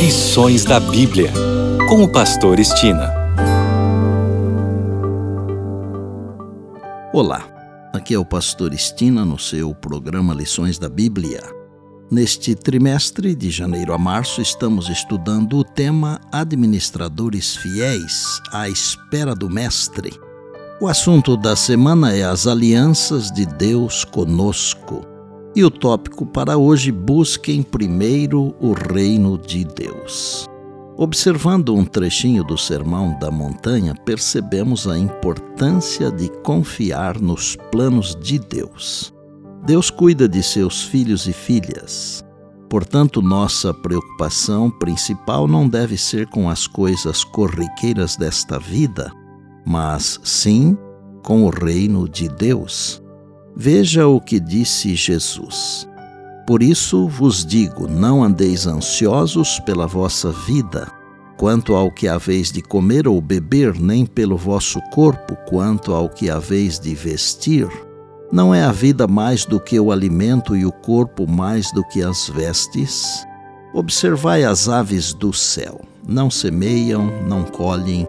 Lições da Bíblia, com o Pastor Estina. Olá, aqui é o Pastor Estina no seu programa Lições da Bíblia. Neste trimestre, de janeiro a março, estamos estudando o tema Administradores Fiéis à Espera do Mestre. O assunto da semana é as alianças de Deus conosco. E o tópico para hoje: busquem primeiro o reino de Deus. Observando um trechinho do Sermão da Montanha, percebemos a importância de confiar nos planos de Deus. Deus cuida de seus filhos e filhas. Portanto, nossa preocupação principal não deve ser com as coisas corriqueiras desta vida, mas sim com o reino de Deus. Veja o que disse Jesus. Por isso vos digo: não andeis ansiosos pela vossa vida, quanto ao que haveis de comer ou beber, nem pelo vosso corpo, quanto ao que haveis de vestir. Não é a vida mais do que o alimento e o corpo mais do que as vestes? Observai as aves do céu: não semeiam, não colhem,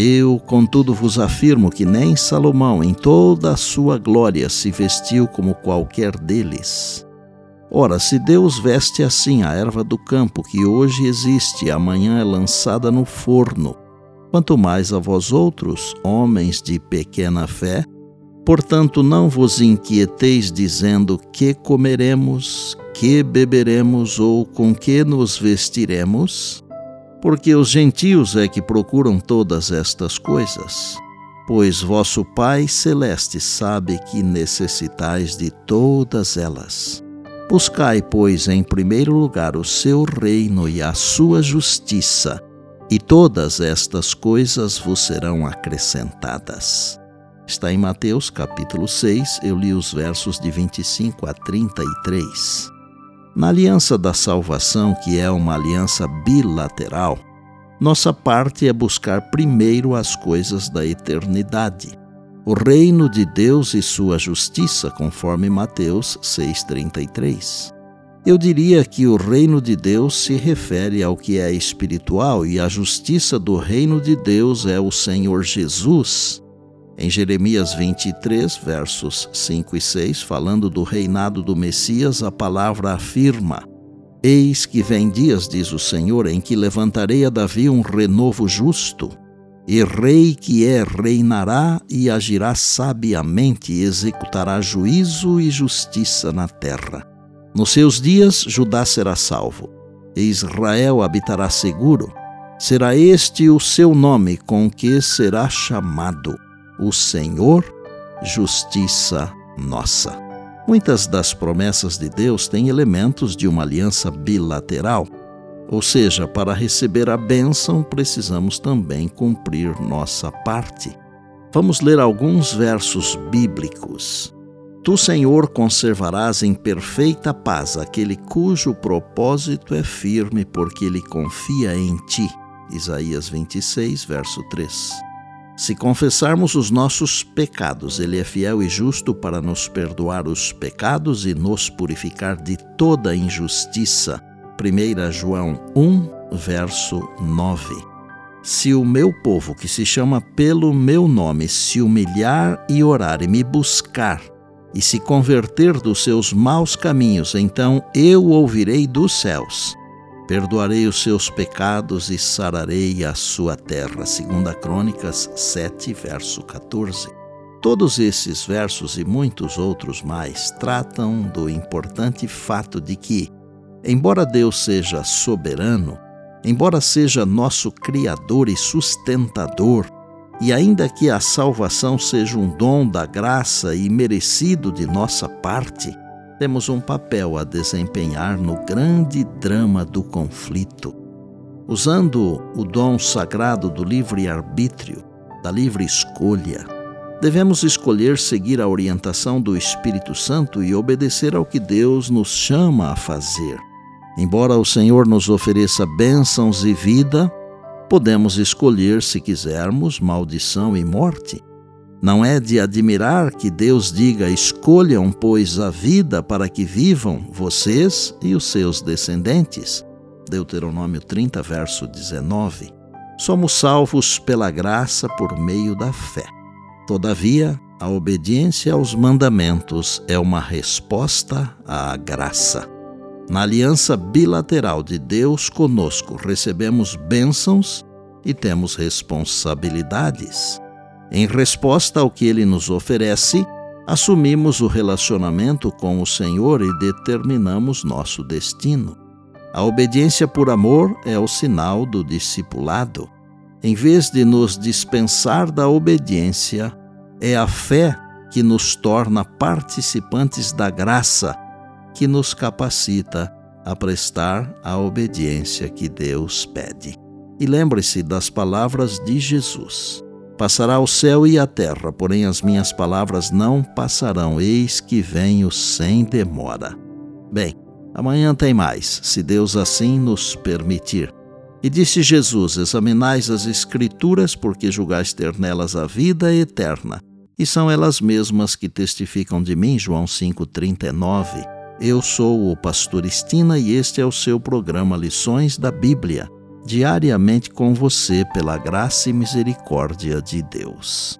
Eu, contudo, vos afirmo que nem Salomão, em toda a sua glória, se vestiu como qualquer deles. Ora, se Deus veste assim a erva do campo, que hoje existe e amanhã é lançada no forno, quanto mais a vós outros, homens de pequena fé, portanto não vos inquieteis dizendo que comeremos, que beberemos ou com que nos vestiremos porque os gentios é que procuram todas estas coisas. Pois vosso Pai Celeste sabe que necessitais de todas elas. Buscai, pois, em primeiro lugar o seu reino e a sua justiça, e todas estas coisas vos serão acrescentadas. Está em Mateus capítulo 6, eu li os versos de 25 a 33. Na aliança da salvação, que é uma aliança bilateral, nossa parte é buscar primeiro as coisas da eternidade. O reino de Deus e sua justiça, conforme Mateus 6,33. Eu diria que o reino de Deus se refere ao que é espiritual e a justiça do reino de Deus é o Senhor Jesus, em Jeremias 23, versos 5 e 6, falando do reinado do Messias, a palavra afirma: Eis que vem dias, diz o Senhor, em que levantarei a Davi um renovo justo, e rei que é reinará e agirá sabiamente, e executará juízo e justiça na terra. Nos seus dias Judá será salvo, e Israel habitará seguro. Será este o seu nome com que será chamado o Senhor, justiça nossa. Muitas das promessas de Deus têm elementos de uma aliança bilateral, ou seja, para receber a bênção precisamos também cumprir nossa parte. Vamos ler alguns versos bíblicos. Tu, Senhor, conservarás em perfeita paz aquele cujo propósito é firme, porque ele confia em ti. Isaías 26, verso 3. Se confessarmos os nossos pecados, Ele é fiel e justo para nos perdoar os pecados e nos purificar de toda injustiça. 1 João 1, verso 9. Se o meu povo, que se chama pelo meu nome, se humilhar e orar e me buscar, e se converter dos seus maus caminhos, então eu ouvirei dos céus Perdoarei os seus pecados e sararei a sua terra. Segunda Crônicas 7, verso 14. Todos esses versos e muitos outros mais tratam do importante fato de que, embora Deus seja soberano, embora seja nosso Criador e sustentador, e ainda que a salvação seja um dom da graça e merecido de nossa parte, temos um papel a desempenhar no grande drama do conflito. Usando o dom sagrado do livre-arbítrio, da livre escolha, devemos escolher seguir a orientação do Espírito Santo e obedecer ao que Deus nos chama a fazer. Embora o Senhor nos ofereça bênçãos e vida, podemos escolher, se quisermos, maldição e morte. Não é de admirar que Deus diga: escolham, pois, a vida para que vivam vocês e os seus descendentes. Deuteronômio 30, verso 19. Somos salvos pela graça por meio da fé. Todavia, a obediência aos mandamentos é uma resposta à graça. Na aliança bilateral de Deus conosco, recebemos bênçãos e temos responsabilidades. Em resposta ao que ele nos oferece, assumimos o relacionamento com o Senhor e determinamos nosso destino. A obediência por amor é o sinal do discipulado. Em vez de nos dispensar da obediência, é a fé que nos torna participantes da graça, que nos capacita a prestar a obediência que Deus pede. E lembre-se das palavras de Jesus. Passará o céu e a terra, porém as minhas palavras não passarão, eis que venho sem demora. Bem, amanhã tem mais, se Deus assim nos permitir. E disse Jesus: Examinais as Escrituras, porque julgais ter nelas a vida eterna. E são elas mesmas que testificam de mim, João 5,39. Eu sou o pastor Estina e este é o seu programa Lições da Bíblia diariamente com você pela graça e misericórdia de Deus.